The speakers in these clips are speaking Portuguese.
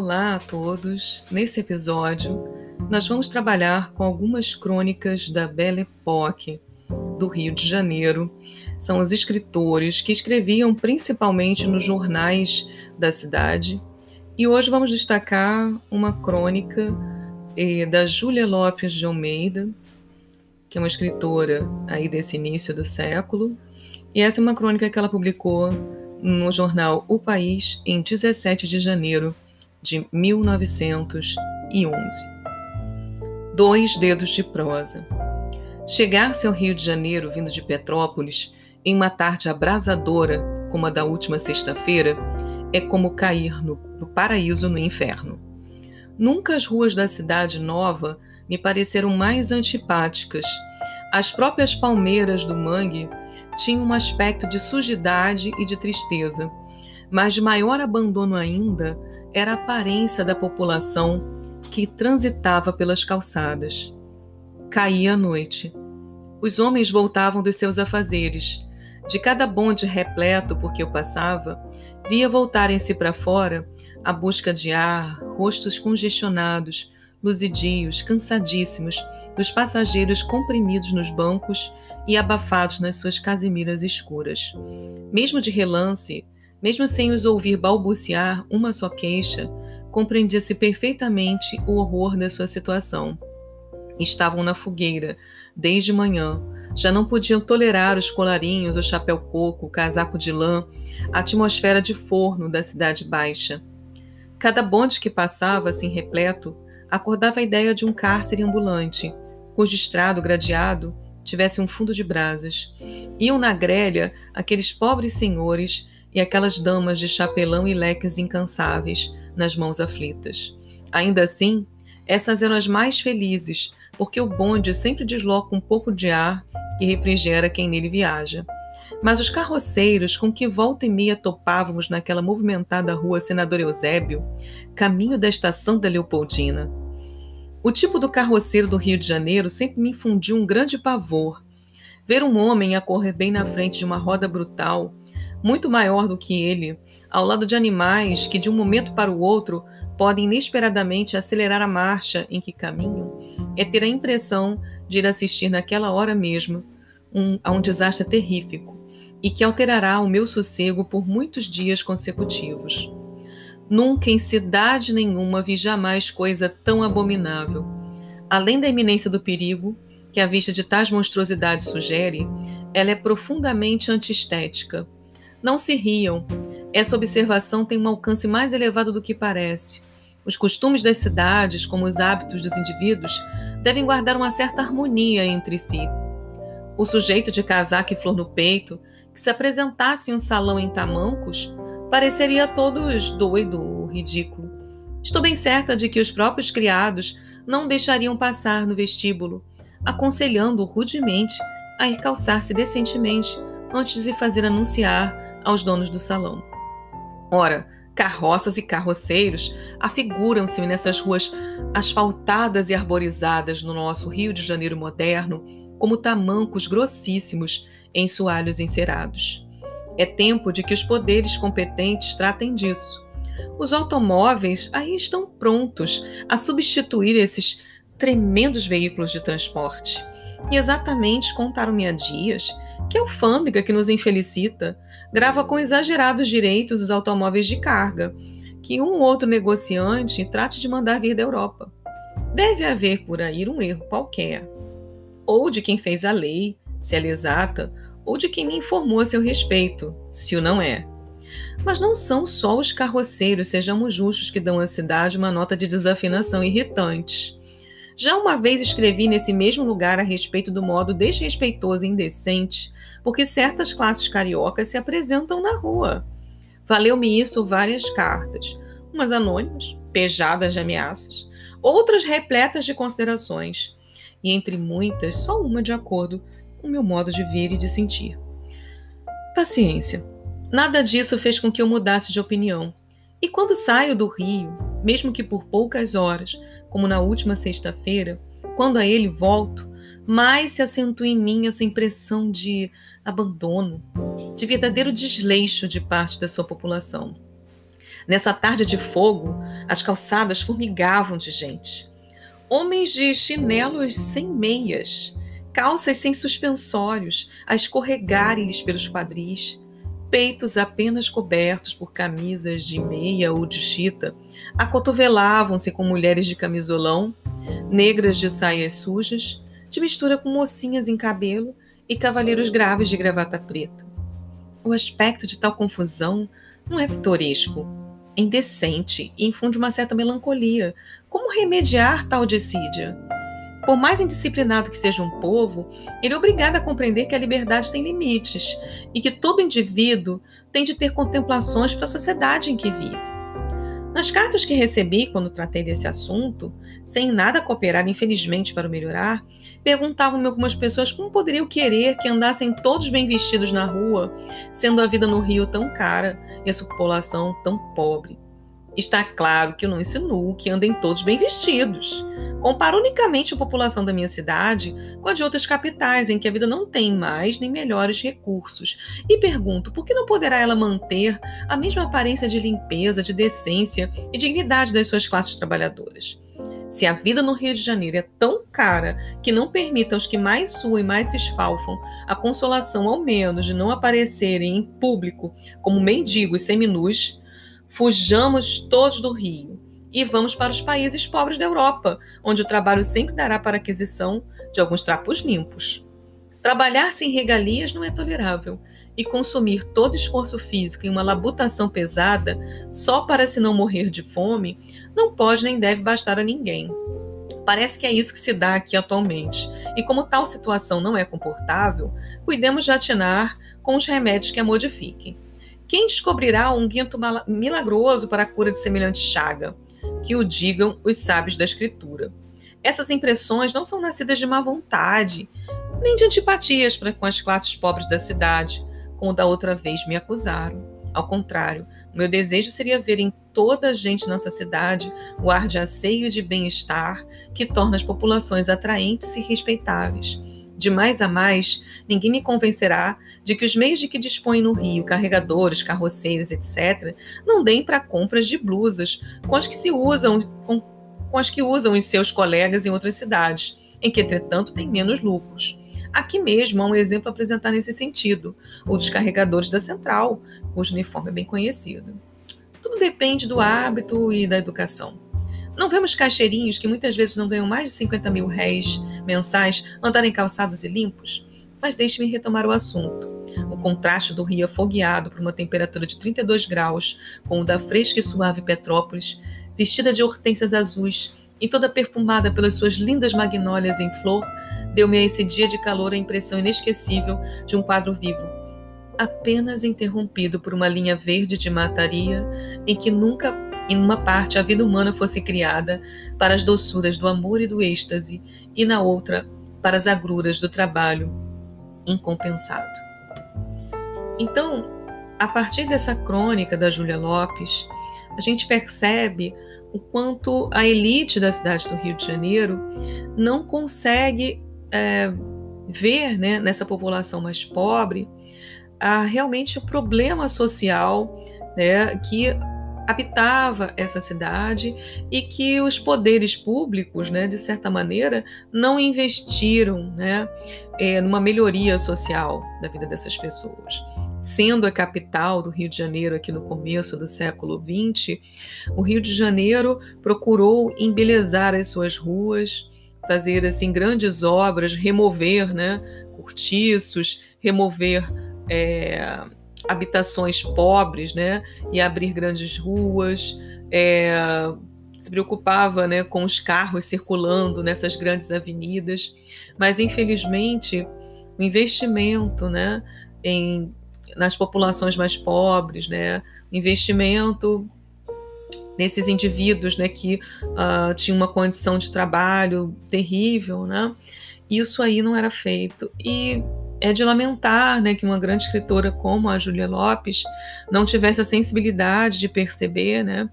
Olá a todos! Nesse episódio, nós vamos trabalhar com algumas crônicas da Belle Époque, do Rio de Janeiro. São os escritores que escreviam principalmente nos jornais da cidade. E hoje vamos destacar uma crônica eh, da Júlia Lopes de Almeida, que é uma escritora aí desse início do século. E essa é uma crônica que ela publicou no jornal O País em 17 de janeiro de 1911. Dois dedos de prosa. Chegar-se ao Rio de Janeiro vindo de Petrópolis em uma tarde abrasadora como a da última sexta-feira é como cair no, no paraíso no inferno. Nunca as ruas da cidade nova me pareceram mais antipáticas. As próprias palmeiras do mangue tinham um aspecto de sujidade e de tristeza, mas de maior abandono ainda era a aparência da população que transitava pelas calçadas. Caía a noite. Os homens voltavam dos seus afazeres. De cada bonde repleto por que eu passava, via voltarem-se para fora à busca de ar, rostos congestionados, luzidios, cansadíssimos, dos passageiros comprimidos nos bancos e abafados nas suas casimiras escuras. Mesmo de relance, mesmo sem os ouvir balbuciar uma só queixa, compreendia-se perfeitamente o horror da sua situação. Estavam na fogueira, desde manhã. Já não podiam tolerar os colarinhos, o chapéu coco, o casaco de lã, a atmosfera de forno da cidade baixa. Cada bonde que passava, assim repleto, acordava a ideia de um cárcere ambulante, cujo estrado gradeado tivesse um fundo de brasas. Iam na grelha aqueles pobres senhores e aquelas damas de chapelão e leques incansáveis nas mãos aflitas. Ainda assim, essas eram as mais felizes, porque o bonde sempre desloca um pouco de ar que refrigera quem nele viaja. Mas os carroceiros com que volta e meia topávamos naquela movimentada rua Senador Eusébio, caminho da estação da Leopoldina. O tipo do carroceiro do Rio de Janeiro sempre me infundiu um grande pavor. Ver um homem a correr bem na frente de uma roda brutal, muito maior do que ele, ao lado de animais que de um momento para o outro podem inesperadamente acelerar a marcha em que caminham, é ter a impressão de ir assistir naquela hora mesmo um, a um desastre terrífico e que alterará o meu sossego por muitos dias consecutivos. Nunca em cidade nenhuma vi jamais coisa tão abominável. Além da iminência do perigo, que a vista de tais monstruosidades sugere, ela é profundamente antiestética, não se riam. Essa observação tem um alcance mais elevado do que parece. Os costumes das cidades, como os hábitos dos indivíduos, devem guardar uma certa harmonia entre si. O sujeito de casaco e flor no peito, que se apresentasse em um salão em tamancos, pareceria a todos doido ou ridículo. Estou bem certa de que os próprios criados não deixariam passar no vestíbulo, aconselhando-o rudemente a ir calçar-se decentemente antes de fazer anunciar aos donos do salão. Ora, carroças e carroceiros afiguram-se nessas ruas asfaltadas e arborizadas no nosso Rio de Janeiro moderno como tamancos grossíssimos em soalhos encerados. É tempo de que os poderes competentes tratem disso. Os automóveis aí estão prontos a substituir esses tremendos veículos de transporte. E exatamente contaram-me há dias que a alfândega que nos infelicita grava com exagerados direitos os automóveis de carga, que um ou outro negociante trate de mandar vir da Europa. Deve haver por aí um erro qualquer, ou de quem fez a lei, se ela é exata, ou de quem me informou a seu respeito, se o não é. Mas não são só os carroceiros, sejamos justos, que dão à cidade uma nota de desafinação irritante. Já uma vez escrevi nesse mesmo lugar a respeito do modo desrespeitoso e indecente porque certas classes cariocas se apresentam na rua. Valeu-me isso várias cartas, umas anônimas, pejadas de ameaças, outras repletas de considerações, e entre muitas, só uma de acordo com o meu modo de ver e de sentir. Paciência. Nada disso fez com que eu mudasse de opinião. E quando saio do Rio, mesmo que por poucas horas, como na última sexta-feira, quando a ele volto, mais se acentua em mim essa impressão de abandono, de verdadeiro desleixo de parte da sua população. Nessa tarde de fogo, as calçadas formigavam de gente. Homens de chinelos sem meias, calças sem suspensórios, a escorregarem-lhes pelos quadris, peitos apenas cobertos por camisas de meia ou de chita, acotovelavam-se com mulheres de camisolão, negras de saias sujas, de mistura com mocinhas em cabelo e cavalheiros graves de gravata preta. O aspecto de tal confusão não é pitoresco, é indecente e infunde uma certa melancolia. Como remediar tal dissídia? Por mais indisciplinado que seja um povo, ele é obrigado a compreender que a liberdade tem limites e que todo indivíduo tem de ter contemplações para a sociedade em que vive. Nas cartas que recebi quando tratei desse assunto, sem nada cooperar, infelizmente, para o melhorar, perguntavam-me algumas pessoas como poderiam querer que andassem todos bem vestidos na rua, sendo a vida no Rio tão cara e a população tão pobre. Está claro que eu não insinuo que andem todos bem vestidos. Comparo unicamente a população da minha cidade com a de outras capitais, em que a vida não tem mais nem melhores recursos. E pergunto, por que não poderá ela manter a mesma aparência de limpeza, de decência e dignidade das suas classes trabalhadoras? Se a vida no Rio de Janeiro é tão cara que não permite aos que mais suam e mais se esfalfam a consolação, ao menos, de não aparecerem em público como mendigos seminus, Fujamos todos do Rio e vamos para os países pobres da Europa, onde o trabalho sempre dará para aquisição de alguns trapos limpos. Trabalhar sem regalias não é tolerável, e consumir todo esforço físico em uma labutação pesada só para se não morrer de fome não pode nem deve bastar a ninguém. Parece que é isso que se dá aqui atualmente, e como tal situação não é confortável, cuidemos de atinar com os remédios que a modifiquem. Quem descobrirá um guinto milagroso para a cura de semelhante chaga? Que o digam os sábios da Escritura. Essas impressões não são nascidas de má vontade, nem de antipatias para com as classes pobres da cidade, como da outra vez me acusaram. Ao contrário, meu desejo seria ver em toda a gente nessa cidade o ar de asseio e de bem-estar que torna as populações atraentes e respeitáveis. De mais a mais, ninguém me convencerá de que os meios de que dispõe no Rio, carregadores, carroceiros, etc., não deem para compras de blusas com as que se usam com, com as que usam os seus colegas em outras cidades, em que, entretanto, têm menos lucros. Aqui mesmo há um exemplo a apresentar nesse sentido, o dos carregadores da Central, cujo uniforme é bem conhecido. Tudo depende do hábito e da educação. Não vemos caixeirinhos que muitas vezes não ganham mais de 50 mil réis mensais andarem calçados e limpos? Mas deixe-me retomar o assunto. O contraste do rio afogueado por uma temperatura de 32 graus com o da fresca e suave Petrópolis, vestida de hortênsias azuis e toda perfumada pelas suas lindas magnólias em flor, deu-me a esse dia de calor a impressão inesquecível de um quadro vivo, apenas interrompido por uma linha verde de mataria em que nunca em uma parte a vida humana fosse criada para as doçuras do amor e do êxtase, e na outra para as agruras do trabalho incompensado. Então, a partir dessa crônica da Júlia Lopes, a gente percebe o quanto a elite da cidade do Rio de Janeiro não consegue é, ver né, nessa população mais pobre a, realmente o problema social né, que habitava essa cidade e que os poderes públicos, né, de certa maneira, não investiram né, é, numa melhoria social da vida dessas pessoas. Sendo a capital do Rio de Janeiro aqui no começo do século XX, o Rio de Janeiro procurou embelezar as suas ruas, fazer assim grandes obras, remover né, cortiços, remover é, habitações pobres, né, e abrir grandes ruas, é, se preocupava, né, com os carros circulando nessas grandes avenidas, mas infelizmente o investimento, né, em nas populações mais pobres, né, investimento nesses indivíduos, né, que uh, tinham uma condição de trabalho terrível, né, isso aí não era feito. E é de lamentar né, que uma grande escritora como a Júlia Lopes não tivesse a sensibilidade de perceber né,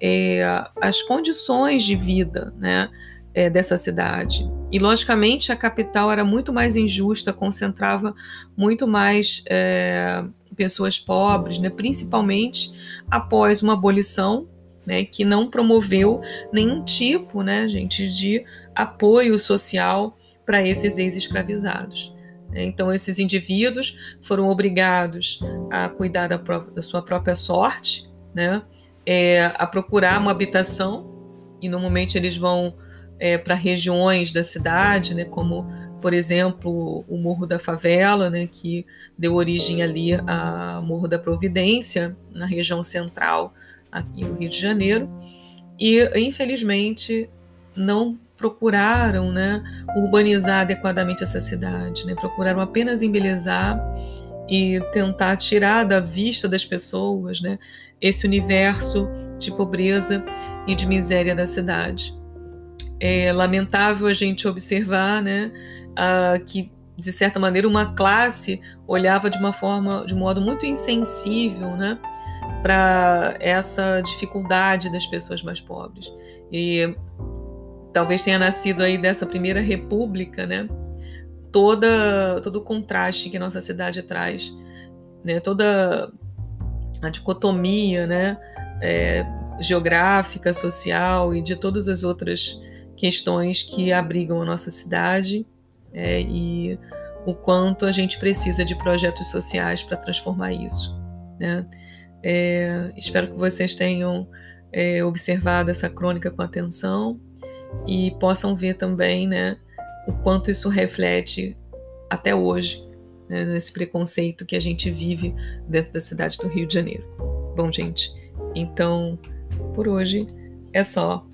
é, as condições de vida né, é, dessa cidade. E, logicamente, a capital era muito mais injusta, concentrava muito mais é, pessoas pobres, né, principalmente após uma abolição né, que não promoveu nenhum tipo, né, gente, de apoio social para esses ex-escravizados. Então, esses indivíduos foram obrigados a cuidar da, da sua própria sorte, né, é, a procurar uma habitação, e normalmente eles vão é, para regiões da cidade, né, como, por exemplo, o Morro da Favela, né, que deu origem ali ao Morro da Providência, na região central aqui no Rio de Janeiro, e infelizmente não procuraram né, urbanizar adequadamente essa cidade, né, procuraram apenas embelezar e tentar tirar da vista das pessoas né, esse universo de pobreza e de miséria da cidade. É lamentável a gente observar né, que, de certa maneira, uma classe olhava de uma forma, de um modo muito insensível né, para essa dificuldade das pessoas mais pobres. E talvez tenha nascido aí dessa primeira república, né? Toda, todo o contraste que nossa cidade traz, né? Toda a dicotomia, né? É, geográfica, social e de todas as outras questões que abrigam a nossa cidade é, e o quanto a gente precisa de projetos sociais para transformar isso, né? É, espero que vocês tenham é, observado essa crônica com atenção e possam ver também né, o quanto isso reflete até hoje né, nesse preconceito que a gente vive dentro da cidade do Rio de Janeiro. Bom, gente, então por hoje é só.